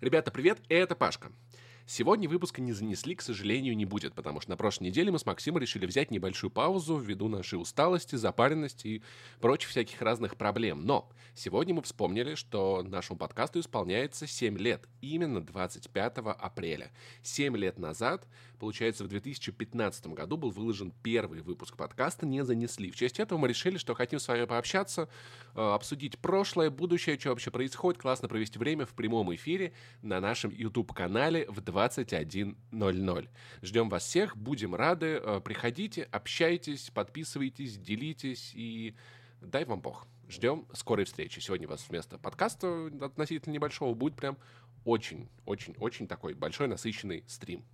Ребята, привет, это Пашка. Сегодня выпуска не занесли, к сожалению, не будет, потому что на прошлой неделе мы с Максимом решили взять небольшую паузу ввиду нашей усталости, запаренности и прочих всяких разных проблем. Но сегодня мы вспомнили, что нашему подкасту исполняется 7 лет, именно 25 апреля. 7 лет назад, получается, в 2015 году был выложен первый выпуск подкаста «Не занесли». В честь этого мы решили, что хотим с вами пообщаться, обсудить прошлое, будущее, что вообще происходит, классно провести время в прямом эфире на нашем YouTube-канале в 21.00. Ждем вас всех, будем рады. Э, приходите, общайтесь, подписывайтесь, делитесь и дай вам бог. Ждем скорой встречи. Сегодня у вас вместо подкаста относительно небольшого будет прям очень-очень-очень такой большой насыщенный стрим.